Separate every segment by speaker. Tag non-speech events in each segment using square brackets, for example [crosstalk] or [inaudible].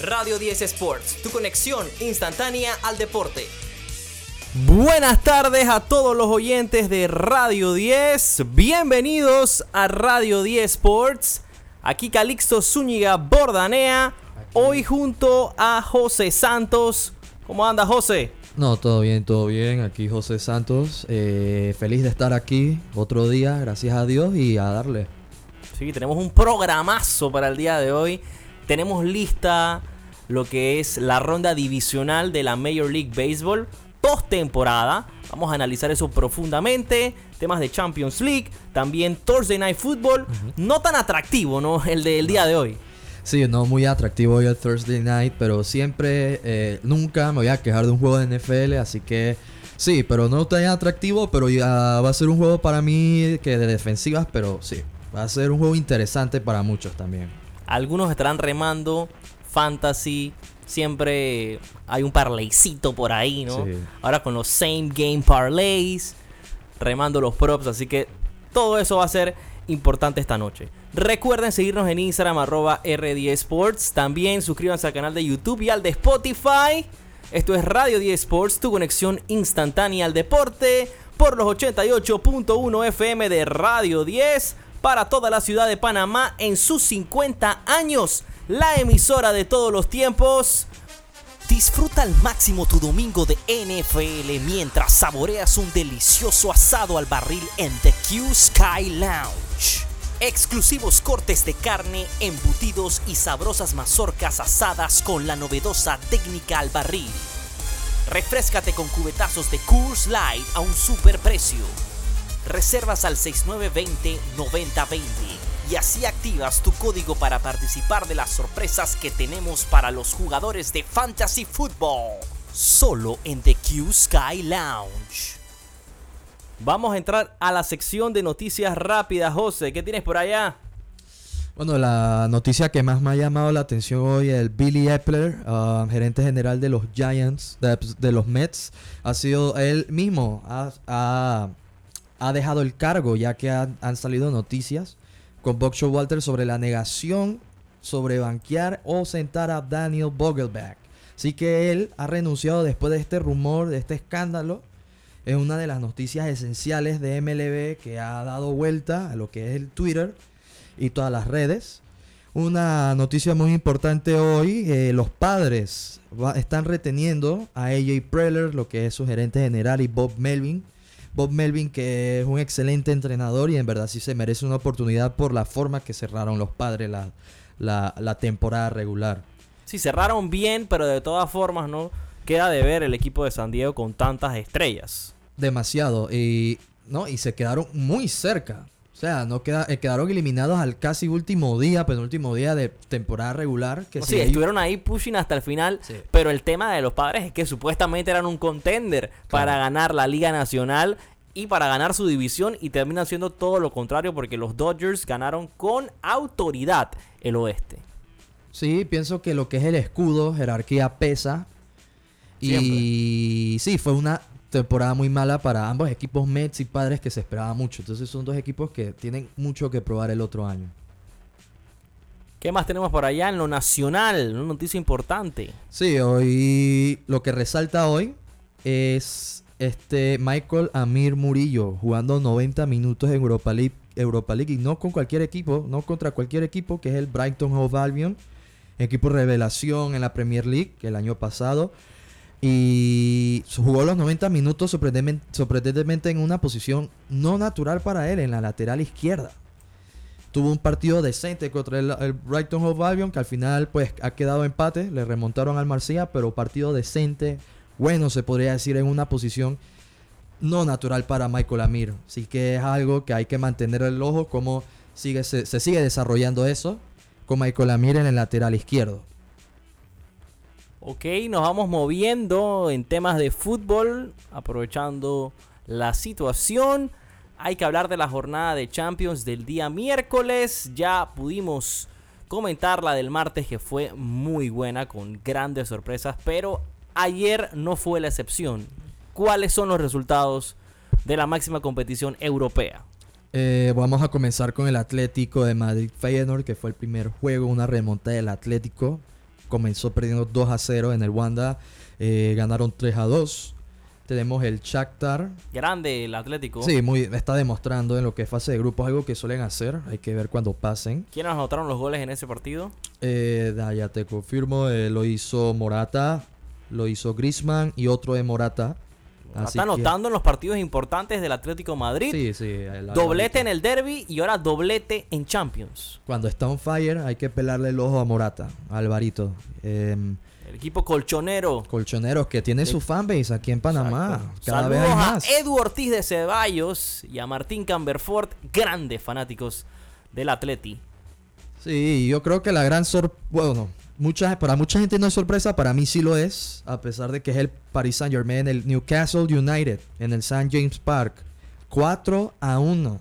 Speaker 1: Radio 10 Sports, tu conexión instantánea al deporte.
Speaker 2: Buenas tardes a todos los oyentes de Radio 10. Bienvenidos a Radio 10 Sports. Aquí Calixto Zúñiga Bordanea. Hoy junto a José Santos. ¿Cómo anda José?
Speaker 3: No, todo bien, todo bien. Aquí José Santos. eh, feliz de estar aquí otro día, gracias a Dios y a darle.
Speaker 2: Sí, tenemos un programazo para el día de hoy. Tenemos lista lo que es la ronda divisional de la Major League Baseball postemporada. Vamos a analizar eso profundamente. Temas de Champions League, también Thursday Night Football. No tan atractivo, ¿no? [laughs] El del día de hoy.
Speaker 3: Sí, no muy atractivo hoy el Thursday night, pero siempre, eh, nunca me voy a quejar de un juego de NFL, así que sí, pero no tan atractivo, pero ya va a ser un juego para mí que de defensivas, pero sí, va a ser un juego interesante para muchos también.
Speaker 2: Algunos estarán remando fantasy. Siempre hay un parlaycito por ahí, ¿no?
Speaker 3: Sí.
Speaker 2: Ahora con los same game parlays, remando los props, así que todo eso va a ser importante esta noche. Recuerden seguirnos en Instagram arroba R10 Sports. También suscríbanse al canal de YouTube y al de Spotify. Esto es Radio 10 Sports, tu conexión instantánea al deporte por los 88.1 FM de Radio 10 para toda la ciudad de Panamá en sus 50 años. La emisora de todos los tiempos.
Speaker 1: Disfruta al máximo tu domingo de NFL mientras saboreas un delicioso asado al barril en The Q Sky Lounge. Exclusivos cortes de carne, embutidos y sabrosas mazorcas asadas con la novedosa técnica al barril. Refrescate con cubetazos de Coors Light a un super precio. Reservas al 6920-9020 y así activas tu código para participar de las sorpresas que tenemos para los jugadores de Fantasy Football. Solo en The Q Sky Lounge.
Speaker 2: Vamos a entrar a la sección de noticias rápidas, José. ¿Qué tienes por allá?
Speaker 3: Bueno, la noticia que más me ha llamado la atención hoy, el Billy Epler, ah, gerente general de los Giants, de, los Mets, ha sido él mismo, ha, ha- dejado el cargo ya que han salido noticias con Buck Showalter sobre la negación sobre banquear o sentar a Daniel Vogelback. Así que él ha renunciado después de este rumor, de este escándalo. Es una de las noticias esenciales de MLB que ha dado vuelta a lo que es el Twitter y todas las redes. Una noticia muy importante hoy, eh, los padres están reteniendo a AJ Preller, lo que es su gerente general, y Bob Melvin. Bob Melvin, que es un excelente entrenador y en verdad sí se merece una oportunidad por la forma que cerraron los padres la, la- la temporada regular.
Speaker 2: Sí, cerraron bien, pero de todas formas, ¿no? Queda de ver el equipo de San Diego con tantas estrellas.
Speaker 3: Demasiado. Y, ¿no? y se quedaron muy cerca. O sea, no queda, eh, quedaron eliminados al casi último día, penúltimo día de temporada regular. Que si ellos-
Speaker 2: estuvieron ahí pushing hasta el final,
Speaker 3: Sí.
Speaker 2: pero el tema de los padres es que supuestamente eran un contender para ganar la Liga Nacional y para ganar su división y terminan siendo todo lo contrario porque los Dodgers ganaron con autoridad el oeste.
Speaker 3: Sí, pienso que lo que es el escudo, jerarquía pesa. Y sí, fue una temporada muy mala para ambos equipos Mets y Padres que se esperaba mucho. Entonces son dos equipos que tienen mucho que probar el otro año.
Speaker 2: ¿Qué más tenemos por allá en lo nacional? Una noticia importante.
Speaker 3: Sí, hoy lo que resalta hoy es este Michael Amir Murillo jugando 90 minutos en Europa League, Europa League y no con cualquier equipo, no contra cualquier equipo que es el Brighton Hove Albion, equipo revelación en la Premier League el año pasado y jugó los 90 minutos sorprendentemente, en una posición no natural para él en la lateral izquierda tuvo un partido decente contra el, Brighton Hove Albion que al final pues ha quedado empate, le remontaron al Marsella, pero partido decente, bueno se podría decir en una posición no natural para Michael Amir, así que es algo que hay que mantener el ojo como sigue, se, se sigue desarrollando eso con Michael Amir en el lateral izquierdo.
Speaker 2: Ok, nos vamos moviendo en temas de fútbol, aprovechando la situación. Hay que hablar de la jornada de Champions del día miércoles. Ya pudimos comentar la del martes que fue muy buena con grandes sorpresas, pero ayer no fue la excepción. ¿Cuáles son los resultados de la máxima competición europea?
Speaker 3: Eh, vamos a comenzar con el Atlético de Madrid Feyenoord, que fue el primer juego, una remontada del Atlético. Comenzó perdiendo 2 a 0 en el Wanda. eh, ganaron 3 a 2. Tenemos el Shakhtar.
Speaker 2: Grande el Atlético.
Speaker 3: Sí, muy, está demostrando en lo que es fase de grupos algo que suelen hacer. Hay que ver cuando pasen.
Speaker 2: ¿Quiénes anotaron los goles en ese partido?
Speaker 3: Eh, ya te confirmo. eh, lo hizo Morata, lo hizo Grisman y otro de Morata.
Speaker 2: Está
Speaker 3: que-
Speaker 2: anotando en los partidos importantes del Atlético Madrid.
Speaker 3: Sí, sí.
Speaker 2: Doblete en el derby y ahora doblete en Champions.
Speaker 3: Cuando está on fire hay que pelarle el ojo a Morata, a Alvarito. Em,
Speaker 2: El equipo colchonero.
Speaker 3: colchoneros que tiene su fanbase aquí en Panamá. Cada
Speaker 2: Saludos
Speaker 3: vez hay
Speaker 2: a
Speaker 3: más.
Speaker 2: Edu Ortiz de Ceballos y a Martín Camberfort, grandes fanáticos del Atleti.
Speaker 3: Sí, yo creo que la gran sorpresa, bueno, mucha, para mucha gente no es sorpresa, para mí sí lo es, a pesar de que es el Paris Saint Germain, el Newcastle United, en el St. James Park. 4 a 1.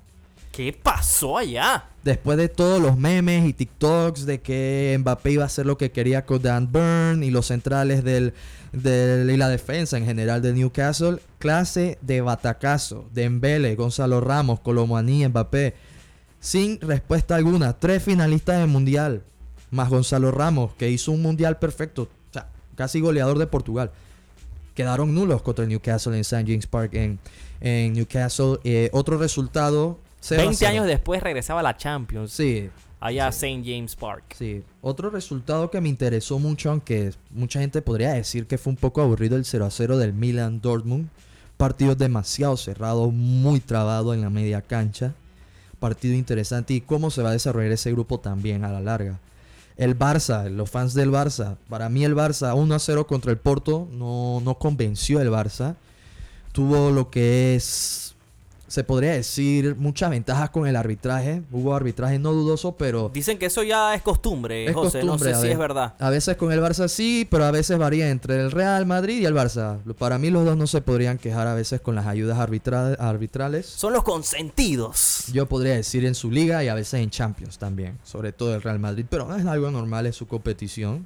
Speaker 2: ¿Qué pasó allá?
Speaker 3: Después de todos los memes y TikToks de que Mbappé iba a hacer lo que quería con Dan Burn y los centrales del, del- y la defensa en general del Newcastle, clase de batacazo de Embele, Gonzalo Ramos, Colomani, Mbappé, sin respuesta alguna. Tres finalistas del mundial, más Gonzalo Ramos, que hizo un mundial perfecto, o sea, casi goleador de Portugal. Quedaron nulos contra el Newcastle en St. James Park en, en Newcastle. Eh, otro resultado. 0 a
Speaker 2: 20
Speaker 3: 0.
Speaker 2: años después regresaba a la Champions.
Speaker 3: Sí,
Speaker 2: Allá a St. James Park.
Speaker 3: Sí, otro resultado que me interesó mucho, aunque mucha gente podría decir que fue un poco aburrido el 0 a 0 del Milan Dortmund. Partido demasiado cerrado, muy trabado en la media cancha. Partido interesante y cómo se va a desarrollar ese grupo también a la larga. El Barça, los fans del Barça. Para mí el Barça 1 a 0 contra el Porto no, no convenció el Barça. Tuvo lo que es, se podría decir, muchas ventajas con el arbitraje. Hubo arbitraje no dudoso, pero...
Speaker 2: Dicen que eso ya es costumbre,
Speaker 3: Es
Speaker 2: José.
Speaker 3: costumbre,
Speaker 2: no sé si es verdad.
Speaker 3: A veces con el Barça sí, pero a veces varía entre el Real Madrid y el Barça. Para mí los dos no se podrían quejar a veces con las ayudas arbitra- arbitrales.
Speaker 2: Son los consentidos.
Speaker 3: Yo podría decir en su liga y a veces en Champions también, sobre todo el Real Madrid, pero no es algo normal en su competición.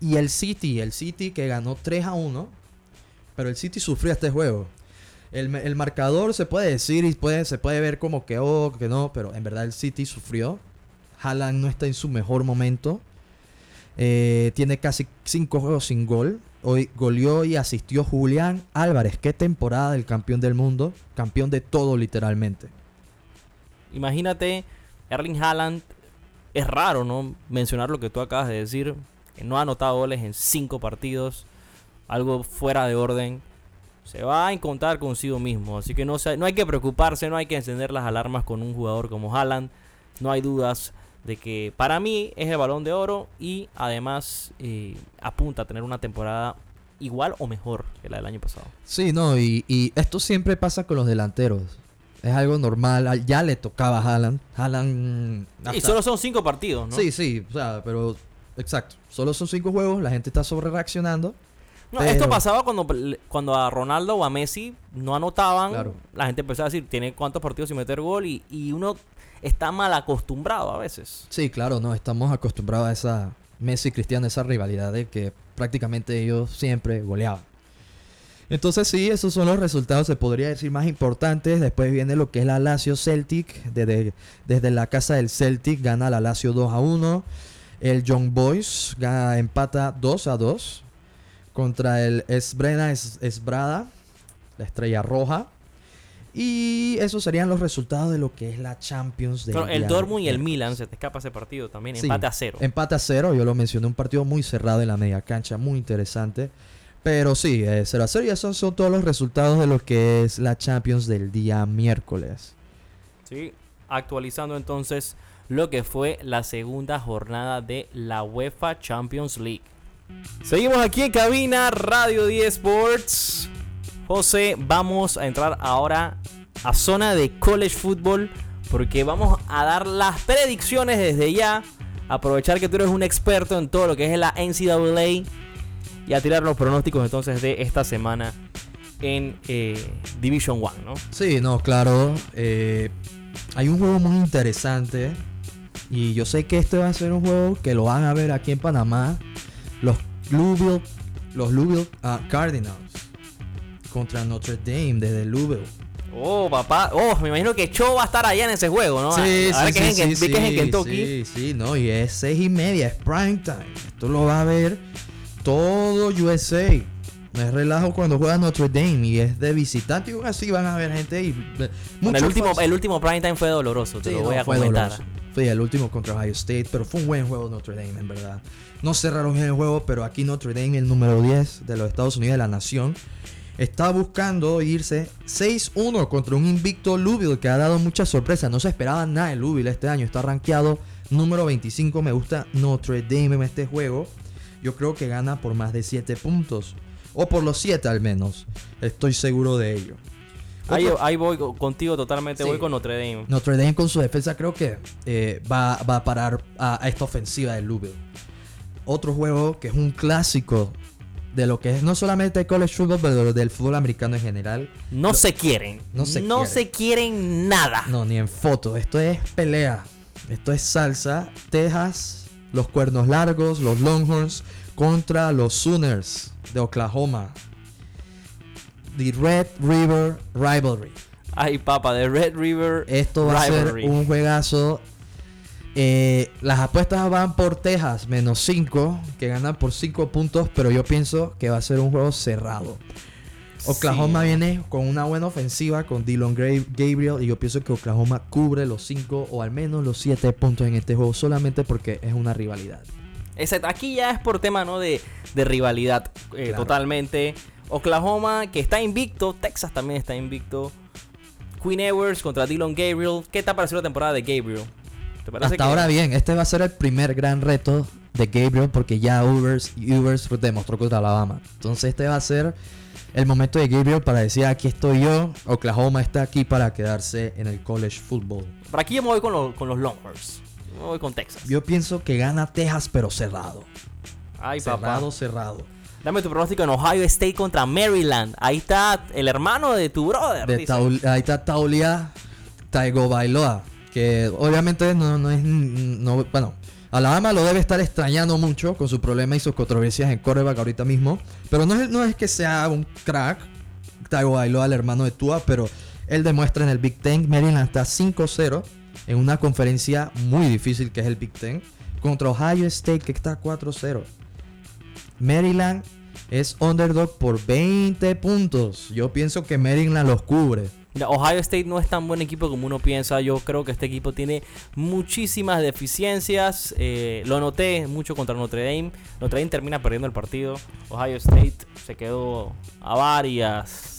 Speaker 3: Y el City, el City que ganó 3 a 1, pero el City sufrió este juego. El, el marcador se puede decir y puede, se puede ver como que oh, que no, pero en verdad el City sufrió. Haaland no está en su mejor momento. Eh, tiene casi 5 juegos sin gol. Hoy goleó y asistió Julián Álvarez. Qué temporada del campeón del mundo. Campeón de todo literalmente.
Speaker 2: Imagínate, Erling Haaland. Es raro, ¿no? Mencionar lo que tú acabas de decir. Que no ha anotado goles en cinco partidos. Algo fuera de orden. Se va a encontrar consigo mismo. Así que no, se- no hay que preocuparse, no hay que encender las alarmas con un jugador como Haaland. No hay dudas de que para mí es el balón de oro y además eh, apunta a tener una temporada igual o mejor que la del año pasado.
Speaker 3: Sí, no, y, y esto siempre pasa con los delanteros. Es algo normal. Al- Ya le tocaba a Haaland. Haaland.
Speaker 2: Y solo son cinco partidos, ¿no?
Speaker 3: Sí, sí, o sea, pero. Exacto. Solo son cinco juegos. La gente está sobre reaccionando.
Speaker 2: No,
Speaker 3: Pero-
Speaker 2: Esto pasaba cuando, cuando a Ronaldo o a Messi no anotaban.
Speaker 3: Claro.
Speaker 2: La gente empezó a decir, tiene cuántos partidos sin meter gol y, y uno está mal acostumbrado a veces.
Speaker 3: Sí, claro, no. Estamos acostumbrados a esa Messi y Cristiano, esa rivalidad de que prácticamente ellos siempre goleaban. Entonces sí, esos son los resultados, se podría decir, más importantes. Después viene lo que es la Lazio Celtic. Desde, desde la casa del Celtic gana la Lazio 2 a 1. El Young Boys gana, empata 2 a 2 contra el Esbrena Es- Esbrada, la estrella roja. Y esos serían los resultados de lo que es la Champions de
Speaker 2: Pero el Dortmund y el Milan, se te escapa ese partido también,
Speaker 3: Sí.
Speaker 2: empate a cero.
Speaker 3: Empate a cero, yo lo mencioné, un partido muy cerrado en la media cancha, muy interesante. Pero sí, eh, 0 a 0 y esos son todos los resultados de lo que es la Champions del día miércoles.
Speaker 2: Sí, actualizando entonces lo que fue la segunda jornada de la UEFA Champions League. Seguimos aquí en cabina Radio 10 Sports. José, vamos a entrar ahora a zona de college football porque vamos a dar las predicciones desde ya. Aprovechar que tú eres un experto en todo lo que es la NCAA y a tirar los pronósticos entonces de esta semana en eh, Division 1, ¿no?
Speaker 3: Sí, no, claro. eh, hay un juego muy interesante. Y yo sé que este va a ser un juego que lo van a ver aquí en Panamá. Los Louisville, los Louisville ah, Cardinals contra Notre Dame desde Louisville.
Speaker 2: Oh, papá. Oh, me imagino que Cho va a estar allá en ese juego, ¿no?
Speaker 3: Sí,
Speaker 2: Ahora
Speaker 3: sí,
Speaker 2: que es
Speaker 3: sí,
Speaker 2: en,
Speaker 3: sí,
Speaker 2: que es en Kentucky.
Speaker 3: Sí, sí, no, y es seis y media, es prime time. Esto lo va a ver todo USA. No es relajo cuando juega Notre Dame y es de visitante y así van a ver gente y
Speaker 2: el último,
Speaker 3: fans-
Speaker 2: el último prime time fue doloroso, te lo
Speaker 3: no,
Speaker 2: voy a comentar.
Speaker 3: doloroso. Fue el último contra Ohio State, pero fue un buen juego Notre Dame, en verdad. No cerraron el juego, pero aquí Notre Dame, el número 10 de los Estados Unidos de la nación, está buscando irse 6-1 contra un invicto Louisville que ha dado muchas sorpresas. No se esperaba nada de Louisville este año. Está rankeado número 25. Me gusta Notre Dame en este juego. Yo creo que gana por más de 7 puntos. O por los 7 al menos. Estoy seguro de ello.
Speaker 2: Ahí, ahí voy co- contigo totalmente,
Speaker 3: Sí.
Speaker 2: voy con Notre Dame.
Speaker 3: Notre Dame con su defensa creo que eh, va, va a parar a, a esta ofensiva de Louisville. Otro juego que es un clásico de lo que es no solamente el college football, pero del fútbol americano en general.
Speaker 2: No se quieren.
Speaker 3: no se
Speaker 2: no
Speaker 3: quieren.
Speaker 2: se quieren nada.
Speaker 3: No, ni en foto. Esto es pelea. Esto es salsa. Texas, los cuernos largos, los Longhorns contra los Sooners de Oklahoma. The Red River Rivalry.
Speaker 2: Ay, papá, de Red River.
Speaker 3: Esto va
Speaker 2: Rivalry.
Speaker 3: a ser un juegazo. Eh, las apuestas van por Texas, menos 5, que ganan por 5 puntos, pero yo pienso que va a ser un juego cerrado. Oklahoma
Speaker 2: Sí.
Speaker 3: viene con una buena ofensiva con Dylan Gabriel y yo pienso que Oklahoma cubre los 5 o al menos los 7 puntos en este juego solamente porque es una rivalidad.
Speaker 2: Exacto, aquí ya es por tema, ¿no? De, de rivalidad eh,
Speaker 3: Claro.
Speaker 2: totalmente. Oklahoma, que está invicto. Texas también está invicto. Queen Ewers contra Dylan Gabriel. ¿Qué te ha parecido la temporada de Gabriel? ¿Te parece
Speaker 3: Hasta
Speaker 2: que-
Speaker 3: ahora bien, este va a ser el primer gran reto de Gabriel porque ya Uvers, Uvers demostró contra Alabama. Entonces este va a ser el momento de Gabriel para decir aquí estoy yo, Oklahoma está aquí para quedarse en el college football.
Speaker 2: Por aquí yo me voy con, los- con los Longhorns. Yo me voy con Texas.
Speaker 3: Yo pienso que gana Texas pero cerrado.
Speaker 2: Ay, papá.
Speaker 3: cerrado, cerrado.
Speaker 2: Dame tu pronóstico en Ohio State contra Maryland. Ahí está el hermano de tu brother.
Speaker 3: De
Speaker 2: dice.
Speaker 3: Taul- ahí está Taulia Taigo Bailoa, que obviamente no, no es... No, bueno, Alabama lo debe estar extrañando mucho con su problema y sus controversias en quarterback ahorita mismo. Pero no es, no es que sea un crack, Taigo Bailoa, el hermano de Tua, pero él demuestra en el Big Ten. Maryland está 5-0 en una conferencia muy difícil que es el Big Ten. Contra Ohio State que está 4-0. Maryland es underdog por 20 puntos. Yo pienso que Maryland los cubre.
Speaker 2: Ohio State no es tan buen equipo como uno piensa. Yo creo que este equipo tiene muchísimas deficiencias. Eh, lo noté mucho contra Notre Dame. Notre Dame termina perdiendo el partido. Ohio State se quedó a varias.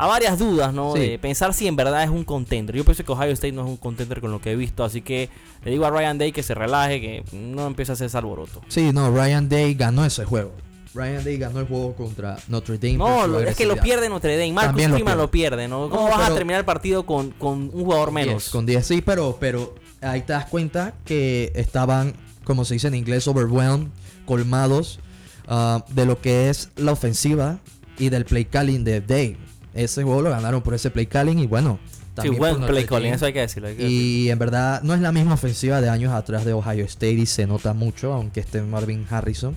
Speaker 2: A varias dudas, ¿no?
Speaker 3: Sí.
Speaker 2: De pensar si en verdad es un contender. Yo pienso que Ohio State no es un contender con lo que he visto. Así que le digo a Ryan Day que se relaje, que no empiece a hacer ese alboroto.
Speaker 3: Sí, no, Ryan Day ganó ese juego. Ryan Day ganó el juego contra Notre Dame.
Speaker 2: No, es que lo pierde Notre Dame. Marcus
Speaker 3: lo pierde.
Speaker 2: lo pierde, ¿no? ¿Cómo
Speaker 3: No,
Speaker 2: vas a terminar el partido con, con un jugador menos?
Speaker 3: 10, con 10, sí, pero, pero ahí te das cuenta que estaban, como se dice en inglés, overwhelmed, colmados ah, de lo que es la ofensiva y del play calling de Day. Ese juego lo ganaron por ese play calling y bueno.
Speaker 2: Sí,
Speaker 3: también
Speaker 2: buen
Speaker 3: por
Speaker 2: play calling, eso hay que decirlo. hay que decirlo.
Speaker 3: Y en verdad no es la misma ofensiva de años atrás de Ohio State y se nota mucho, aunque esté Marvin Harrison.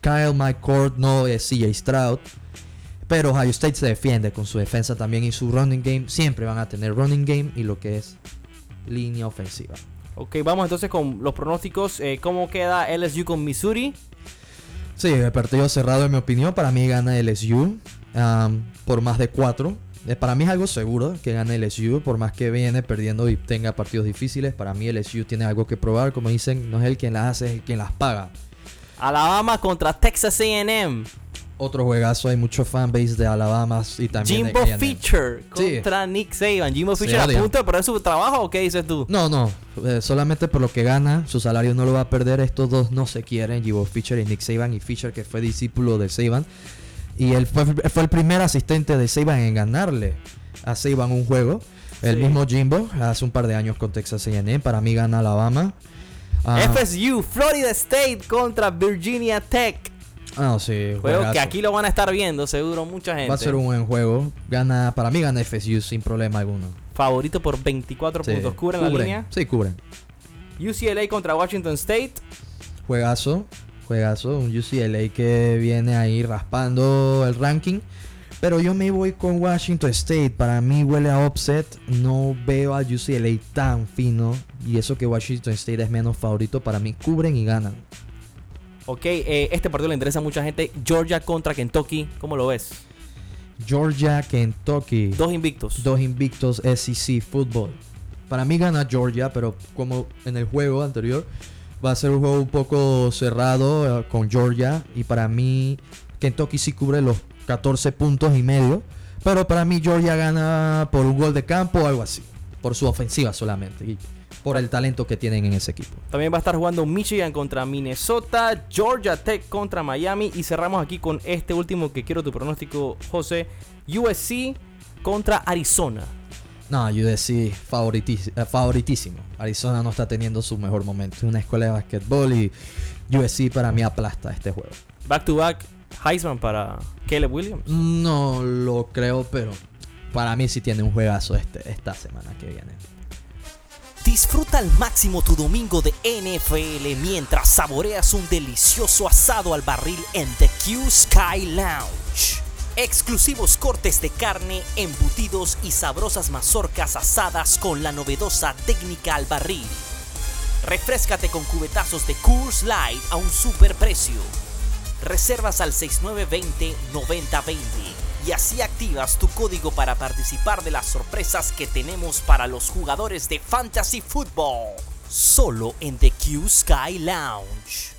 Speaker 3: Kyle McCord no es CJ Stroud. Pero Ohio State se defiende con su defensa también y su running game. Siempre van a tener running game y lo que es línea ofensiva.
Speaker 2: Ok, vamos entonces con los pronósticos. Eh, ¿Cómo queda LSU con Missouri?
Speaker 3: Sí, el partido cerrado en mi opinión. Para mí gana LSU um, por más de 4. Para mí es algo seguro que gane LSU, por más que viene perdiendo y tenga partidos difíciles. Para mí LSU tiene algo que probar. Como dicen, no es el quien las hace, es el quien las paga.
Speaker 2: Alabama contra Texas AM.
Speaker 3: Otro juegazo, hay mucho fanbase de Alabama y también
Speaker 2: Jimbo
Speaker 3: de Sí.
Speaker 2: contra Nick Saban. Jimbo
Speaker 3: Se
Speaker 2: Fisher a
Speaker 3: odian.
Speaker 2: punto de perder su trabajo o qué dices tú?
Speaker 3: No, no, eh, solamente por lo que gana, su salario no lo va a perder. Estos dos no se quieren, Jimbo Fisher y Nick Saban. Y Fisher, que fue discípulo de Saban. Y él fue, fue el primer asistente de Saban en ganarle a Saban un juego. El
Speaker 2: Sí.
Speaker 3: mismo Jimbo, hace un par de años con Texas A&M. Para mí gana Alabama. Ah,
Speaker 2: FSU, Florida State contra Virginia Tech.
Speaker 3: ah, sí,
Speaker 2: Juego
Speaker 3: juegazo.
Speaker 2: que aquí lo van a estar viendo, seguro, mucha gente.
Speaker 3: Va a ser un buen juego. Gana, para mí gana FSU sin problema alguno.
Speaker 2: Favorito por 24
Speaker 3: Sí,
Speaker 2: puntos. ¿Cubren la línea?
Speaker 3: Sí, cubren.
Speaker 2: UCLA contra Washington State.
Speaker 3: Juegazo, juegazo, un UCLA que viene ahí raspando el ranking. Pero yo me voy con Washington State. Para mí huele a upset. No veo a UCLA tan fino. Y eso que Washington State es menos favorito. Para mí cubren y ganan.
Speaker 2: Ok, eh, este partido le interesa a mucha gente. Georgia contra Kentucky. ¿Cómo lo ves?
Speaker 3: Georgia, Kentucky.
Speaker 2: Dos invictos.
Speaker 3: Dos invictos SEC Football. Para mí gana Georgia, pero como en el juego anterior, va a ser un juego un poco cerrado eh, con Georgia. Y para mí, Kentucky sí cubre los 14 puntos y medio. Pero para mí, Georgia gana por un gol de campo o algo así. Por su ofensiva solamente. Y por el talento que tienen en ese equipo.
Speaker 2: También va a estar jugando Michigan contra Minnesota, Georgia Tech contra Miami. Y cerramos aquí con este último que quiero tu pronóstico, José. USC contra Arizona.
Speaker 3: No, USC eh, favoritísimo. Arizona no está teniendo su mejor momento. Es una escuela de basquetbol y USC para mí aplasta este juego.
Speaker 2: Back to back, Heisman para Caleb Williams.
Speaker 3: No lo creo, pero para mí sí tiene un juegazo este, esta semana que viene.
Speaker 1: Disfruta al máximo tu domingo de NFL mientras saboreas un delicioso asado al barril en The Q Sky Lounge. Exclusivos cortes de carne, embutidos y sabrosas mazorcas asadas con la novedosa técnica al barril. Refrescate con cubetazos de Coors Light a un super precio. Reservas al 6920-9020 y así activas tu código para participar de las sorpresas que tenemos para los jugadores de Fantasy Football. Solo en The Q Sky Lounge.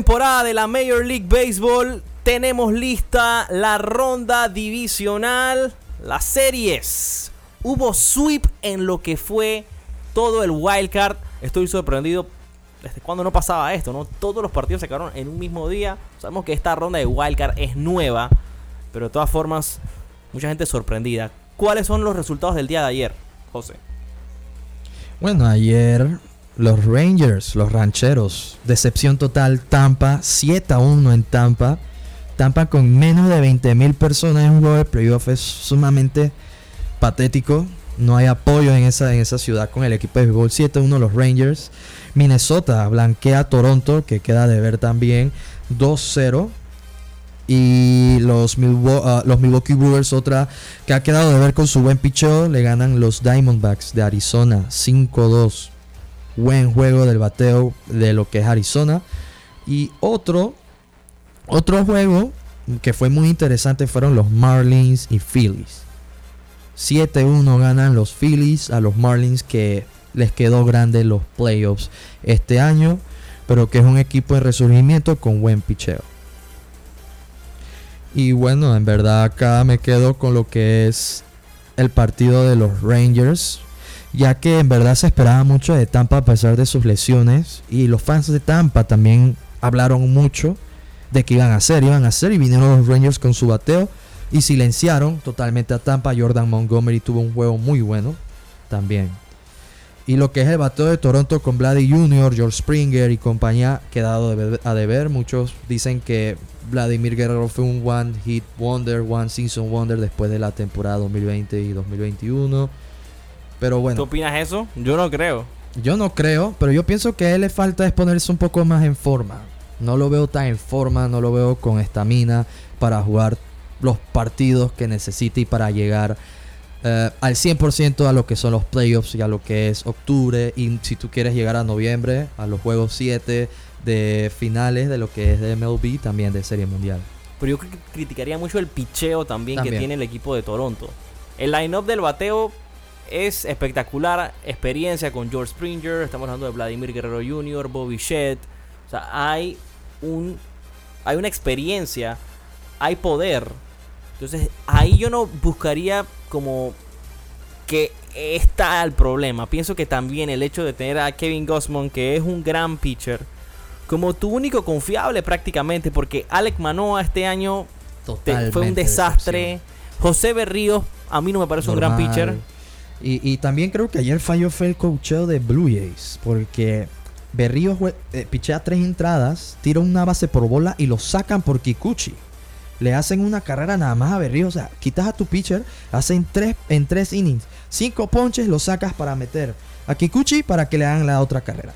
Speaker 2: Postemporada de la Major League Baseball. Tenemos lista la ronda divisional, las series. Hubo sweep en lo que fue todo el wild card. Estoy sorprendido desde cuando no pasaba esto, ¿no? Todos los partidos se acabaron en un mismo día. Sabemos que esta ronda de wild card es nueva, pero de todas formas, mucha gente sorprendida. ¿Cuáles son los resultados del día de ayer, José?
Speaker 3: Bueno, ayer los Rangers, los rancheros, decepción total, Tampa, 7 a 1 en Tampa. Tampa con menos de 20 mil personas en un juego de playoff es sumamente patético. No hay apoyo en esa, en esa ciudad con el equipo de béisbol 7 a 1 los Rangers. Minnesota blanquea a Toronto, que queda de ver también 2-0. Y los, Milwo- ah, los Milwaukee Brewers, otra que ha quedado de ver con su buen picheo, le ganan los Diamondbacks de Arizona 5-2. Buen juego del bateo de lo que es Arizona. Y otro, otro juego que fue muy interesante fueron los Marlins y Phillies. 7-1 ganan los Phillies a los Marlins que les quedó grande los playoffs este año, pero que es un equipo de resurgimiento con buen picheo. Y bueno, en verdad acá me quedo con lo que es el partido de los Rangers, ya que en verdad se esperaba mucho de Tampa a pesar de sus lesiones y los fans de Tampa también hablaron mucho de que iban a hacer, iban a hacer y vinieron los Rangers con su bateo y silenciaron totalmente a Tampa. Jordan Montgomery tuvo un juego muy bueno también. Y lo que es el bateo de Toronto con Vladdy Jr., George Springer y compañía quedado a deber. Muchos dicen que Vladimir Guerrero fue un one hit wonder, one season wonder después de la temporada 2020 y 2021. Pero
Speaker 2: ¿Tú
Speaker 3: bueno,
Speaker 2: opinas eso? Yo no creo.
Speaker 3: yo no creo, pero yo pienso que a él le falta es ponerse un poco más en forma. No lo veo tan en forma, no lo veo con estamina para jugar los partidos que necesita y para llegar eh, al 100% a lo que son los playoffs y a lo que es octubre. Y si tú quieres llegar a noviembre, a los juegos 7 de finales de lo que es de MLB, también de Serie Mundial.
Speaker 2: Pero yo cri- criticaría mucho el picheo también, que
Speaker 3: También.
Speaker 2: tiene el equipo de Toronto. El line-up del bateo es espectacular. Experiencia con George Springer. Estamos hablando de Vladimir Guerrero Jr., Bobby Shedd. O sea, hay un hay una experiencia, hay poder. Entonces, ahí yo no buscaría como que está el problema. Pienso que también el hecho de tener a Kevin Gossman, que es un gran pitcher, como tu único confiable prácticamente, porque Alec Manoa este año te- fue un desastre. José Berríos, a mí no me parece un gran pitcher.
Speaker 3: Y, también creo que ayer falló fue el cocheo de Blue Jays. Porque Berrío eh, pichea tres entradas, tira una base por bola y lo sacan por Kikuchi. Le hacen una carrera nada más a Berrío. O sea, quitas a tu pitcher, hacen tres en tres innings. Cinco ponches lo sacas para meter a Kikuchi para que le hagan la otra carrera.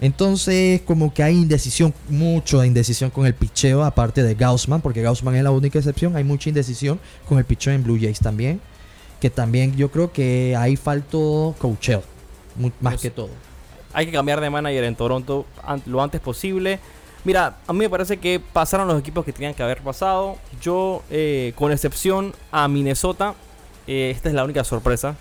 Speaker 3: Entonces, como que hay indecisión, mucha indecisión con el picheo, aparte de Gaussman, porque Gaussman es la única excepción. Hay mucha indecisión con el picheo en Blue Jays también. Que también yo creo que ahí faltó coacheo, más
Speaker 2: Pues-
Speaker 3: que todo.
Speaker 2: Hay que cambiar de manager en Toronto lo antes posible. Mira, a mí me parece que pasaron los equipos que tenían que haber pasado. Yo, eh, con excepción a Minnesota, eh, esta es la única sorpresa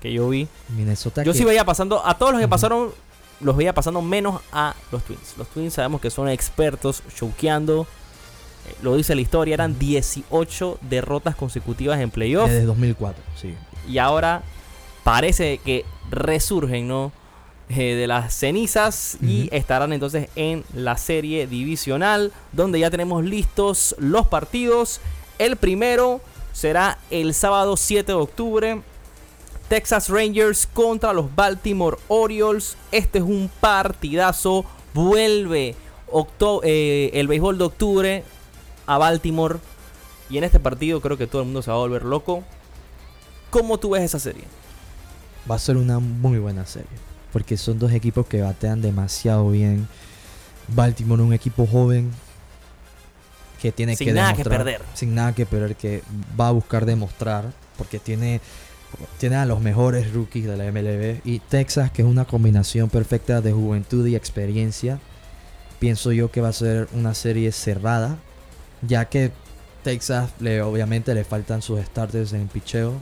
Speaker 2: que yo vi.
Speaker 3: Minnesota
Speaker 2: Yo
Speaker 3: que-
Speaker 2: sí veía pasando, a todos los que pasaron, los veía pasando menos a los Twins. Los Twins sabemos que son expertos choqueando. Lo dice la historia, eran 18 derrotas consecutivas en playoff.
Speaker 3: desde 2004, sí.
Speaker 2: Y ahora parece que resurgen, ¿no? Eh, de las cenizas y estarán entonces en la serie divisional, donde ya tenemos listos los partidos. El primero será el sábado 7 de octubre. Texas Rangers contra los Baltimore Orioles. Este es un partidazo. Vuelve octo- eh, el béisbol de octubre a Baltimore. Y en este partido creo que todo el mundo se va a volver loco. ¿Cómo tú ves esa serie?
Speaker 3: Va a ser una muy buena serie. Porque son dos equipos que batean demasiado bien. Baltimore, un equipo joven que tiene
Speaker 2: Sin
Speaker 3: que
Speaker 2: nada que perder.
Speaker 3: Sin nada que perder, que va a buscar demostrar. Porque tiene, tiene a los mejores rookies de la MLB. Y Texas, que es una combinación perfecta de juventud y experiencia. Pienso yo que va a ser una serie cerrada. Ya que Texas le, obviamente le faltan sus starters en picheo.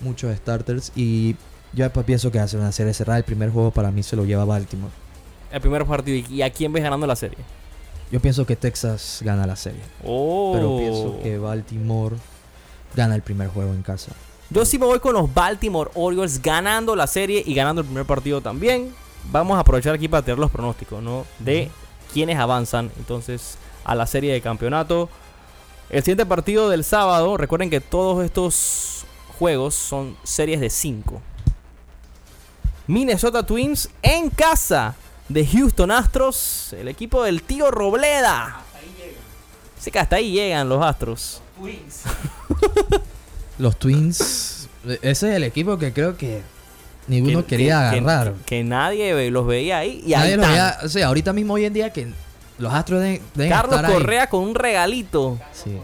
Speaker 3: Muchos starters. Y yo después pienso que ser una serie cerrada. El primer juego para mí se lo lleva Baltimore.
Speaker 2: El primer partido. ¿Y a quién ves ganando la serie?
Speaker 3: Yo pienso que Texas gana la serie.
Speaker 2: Oh.
Speaker 3: Pero pienso que Baltimore gana el primer juego en casa.
Speaker 2: Yo sí me voy con los Baltimore Orioles ganando la serie y ganando el primer partido también. Vamos a aprovechar aquí para tener los pronósticos, ¿no? De quienes avanzan entonces a la serie de campeonato. El siguiente partido del sábado, recuerden que todos estos juegos son series de 5. Minnesota Twins en casa de Houston Astros, el equipo del tío Robleda. Sí que hasta ahí llegan los Astros. [laughs]
Speaker 3: Los Twins. e- Ese es el equipo que creo que ninguno
Speaker 2: que-
Speaker 3: quería
Speaker 2: que-
Speaker 3: agarrar.
Speaker 2: Que, que nadie los veía ahí. Y ahí
Speaker 3: Nadie los
Speaker 2: están.
Speaker 3: veía- o sea, ahorita mismo hoy en día que los Astros deben, deben
Speaker 2: Carlos
Speaker 3: estar ahí.
Speaker 2: Correa con un regalito.
Speaker 3: Sí.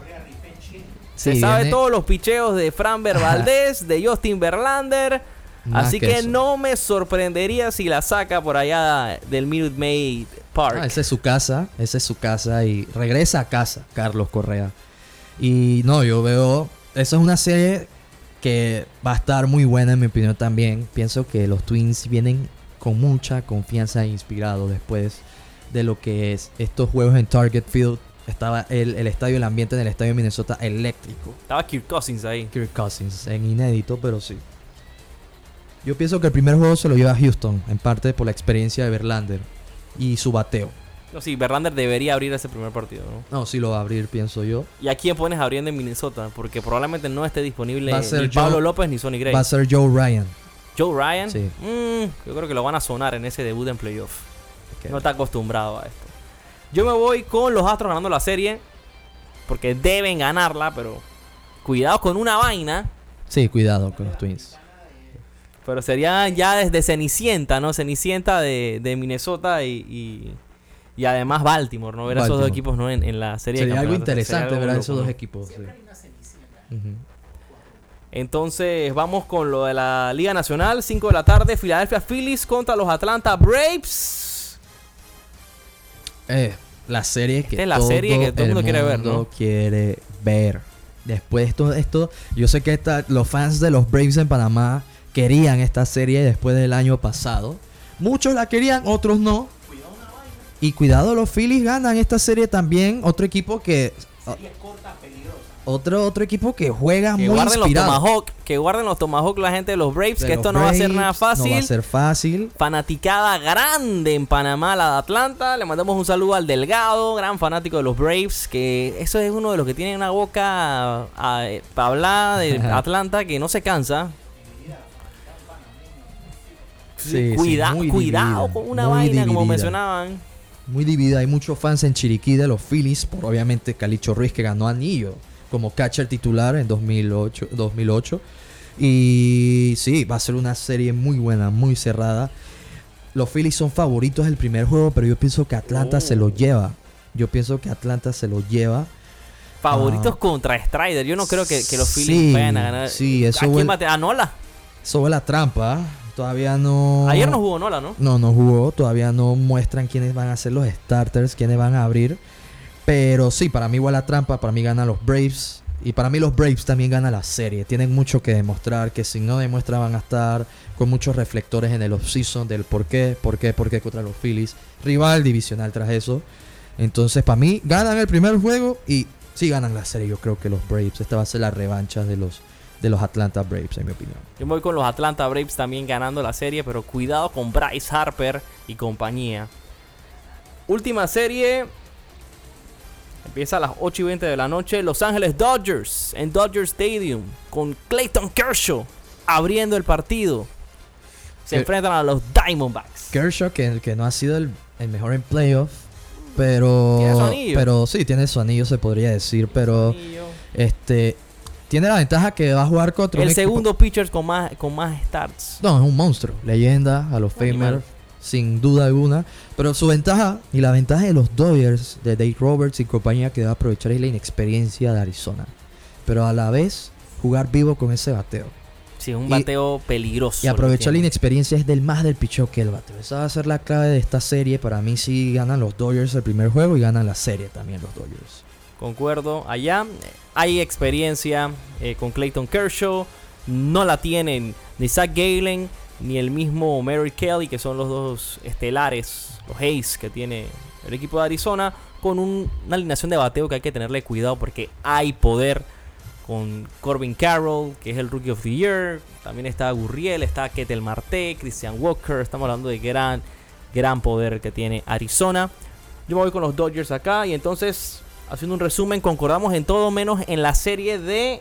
Speaker 2: Se
Speaker 3: Sí,
Speaker 2: sabe
Speaker 3: viene-
Speaker 2: todos los picheos de Fran Valdez, de Justin Verlander.
Speaker 3: Más
Speaker 2: Así
Speaker 3: que
Speaker 2: no me sorprendería si la saca por allá del Minute Maid Park.
Speaker 3: Ah, esa es su casa, esa es su casa y regresa a casa Carlos Correa. Y no, yo veo, esa es una serie que va a estar muy buena en mi opinión también. Pienso que los Twins vienen con mucha confianza e inspirados después de lo que es estos juegos en Target Field. Estaba el, el estadio, el ambiente en el estadio de Minnesota eléctrico.
Speaker 2: Estaba Kirk Cousins ahí.
Speaker 3: Kirk Cousins, en inédito, pero sí. Yo pienso que el primer juego se lo lleva a Houston, en parte por la experiencia de Verlander y su bateo.
Speaker 2: No, sí, Verlander debería abrir ese primer partido, ¿no?
Speaker 3: No, sí lo va a abrir, pienso yo.
Speaker 2: ¿Y a quién pones abriendo en Minnesota? Porque probablemente no esté disponible ni Pablo López ni Sonny Gray.
Speaker 3: Va a ser Joe Ryan.
Speaker 2: Joe Ryan.
Speaker 3: Sí.
Speaker 2: Mm, yo creo que lo van a sonar en ese debut en playoff.
Speaker 3: Que-
Speaker 2: No está acostumbrado a esto. Yo me voy con los Astros ganando la serie. Porque deben ganarla, pero cuidado con una vaina.
Speaker 3: Sí, cuidado con los Twins.
Speaker 2: Pero sería ya desde Cenicienta, ¿no? Cenicienta de, de Minnesota y, y, y además Baltimore, ¿no? Ver a esos dos
Speaker 3: Baltimore.
Speaker 2: equipos ¿no? en, en la serie de
Speaker 3: Sería algo interesante
Speaker 2: Sería algo
Speaker 3: ver a esos dos equipos. sí.
Speaker 2: Entonces vamos con lo de la Liga Nacional. 5 de la tarde, Philadelphia Phillies contra los Atlanta Braves.
Speaker 3: Eh, la serie que
Speaker 2: es la serie que todo el mundo quiere ver,
Speaker 3: mundo
Speaker 2: ¿no?
Speaker 3: quiere ver. Después de esto, esto, yo sé que esta- los fans de los Braves en Panamá querían esta serie después del año pasado. Muchos la querían, otros no. Y cuidado, los Phillies ganan esta serie también. Otro equipo que. Otro, otro equipo que juega
Speaker 2: Que
Speaker 3: muy
Speaker 2: guarden los. Tomahawk. Que guarden los Tomahawk la gente de los Braves.
Speaker 3: De
Speaker 2: que
Speaker 3: los
Speaker 2: esto no va a ser nada fácil.
Speaker 3: No va a ser fácil.
Speaker 2: Fanaticada grande en Panamá, la de Atlanta. Le mandamos un saludo al Delgado, gran fanático de los Braves. Que eso es uno de los que tiene una boca para hablar de Atlanta que no se cansa.
Speaker 3: Sí,
Speaker 2: Cuida- cuidado
Speaker 3: dividida,
Speaker 2: con una vaina, como mencionaban.
Speaker 3: Muy dividida. Hay muchos fans en Chiriquí de los Phillies por obviamente Calicho Ruiz que ganó anillo como catcher titular en 2008. 2008. Y sí, va a ser una serie muy buena, muy cerrada. Los Phillies son favoritos del primer juego, pero yo pienso que Atlanta se lo
Speaker 2: Oh.
Speaker 3: lleva. Yo pienso que Atlanta se lo lleva.
Speaker 2: Favoritos
Speaker 3: Ah.
Speaker 2: contra Strider. Yo no creo que, que los
Speaker 3: Sí,
Speaker 2: Phillies vayan a ganar.
Speaker 3: sí, eso
Speaker 2: ¿A quién bate? A Nola.
Speaker 3: Sobre la trampa, todavía no.
Speaker 2: Ayer no jugó Nola, ¿no?
Speaker 3: No, no jugó. Todavía no muestran quiénes van a ser los starters, quiénes van a abrir. Pero sí, para mí igual la trampa. Para mí ganan los Braves. Y para mí los Braves también ganan la serie. Tienen mucho que demostrar. Que si no demuestran van a estar con muchos reflectores en el offseason del por qué, por qué, por qué contra los Phillies. Rival divisional tras eso. Entonces, para mí, ganan el primer juego y sí ganan la serie. Yo creo que los Braves. Esta va a ser la revancha de los, de los Atlanta Braves, en mi opinión.
Speaker 2: Yo voy con los Atlanta Braves también ganando la serie, pero cuidado con Bryce Harper y compañía. Última serie. Empieza a las 8 y 20 de la noche. Los Ángeles Dodgers en Dodger Stadium con Clayton Kershaw abriendo el partido. Se enfrentan a los Diamondbacks.
Speaker 3: Kershaw, que, que no ha sido el, el mejor en playoff. Pero.
Speaker 2: Tiene su anillo.
Speaker 3: Pero sí, tiene su anillo, se podría decir. Pero. Este. Tiene la ventaja que va a jugar contra un
Speaker 2: El
Speaker 3: equipo-
Speaker 2: segundo pitcher con más, con más starts.
Speaker 3: No, es un monstruo. Leyenda, a los. Famer, sin duda alguna. Pero su ventaja y la ventaja de los Dodgers, de Dave Roberts y compañía, que debe aprovechar es la inexperiencia de Arizona. Pero a la vez, jugar vivo con ese bateo.
Speaker 2: Sí, es un
Speaker 3: Y-
Speaker 2: bateo peligroso.
Speaker 3: Y aprovechar la inexperiencia es del más del picheo que el bateo. Esa va a ser la clave de esta serie. Para mí sí ganan los Dodgers el primer juego y ganan la serie también los Dodgers.
Speaker 2: Concuerdo. Allá eh, hay experiencia eh, con Clayton Kershaw. No la tienen ni Zach Galen ni el mismo Mary Kelly, que son los dos estelares, los Hayes que tiene el equipo de Arizona, con un- una alineación de bateo que hay que tenerle cuidado porque hay poder con Corbin Carroll, que es el Rookie of the Year. También está Gurriel, está Ketel Marte, Christian Walker. Estamos hablando de gran, gran poder que tiene Arizona. Yo me voy con los Dodgers acá y entonces, haciendo un resumen, concordamos en todo menos en la serie de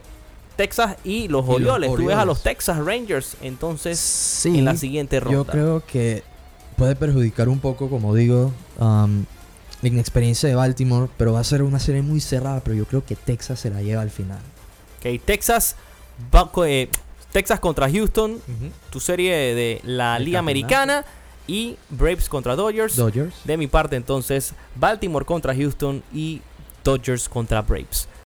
Speaker 2: Texas y los
Speaker 3: Y los
Speaker 2: Orioles. Tú ves a los Texas Rangers entonces
Speaker 3: Sí,
Speaker 2: en la siguiente ronda.
Speaker 3: yo creo que puede perjudicar un poco, como digo, um, la inexperiencia de Baltimore. Pero va a ser una serie muy cerrada. Pero yo creo que Texas se la lleva al final.
Speaker 2: Ok, Texas, va eh, Texas contra Houston, tu serie de la
Speaker 3: El
Speaker 2: Liga. Americana y Braves contra Dodgers.
Speaker 3: Dodgers.
Speaker 2: De mi parte, entonces, Baltimore contra Houston y Dodgers contra Braves.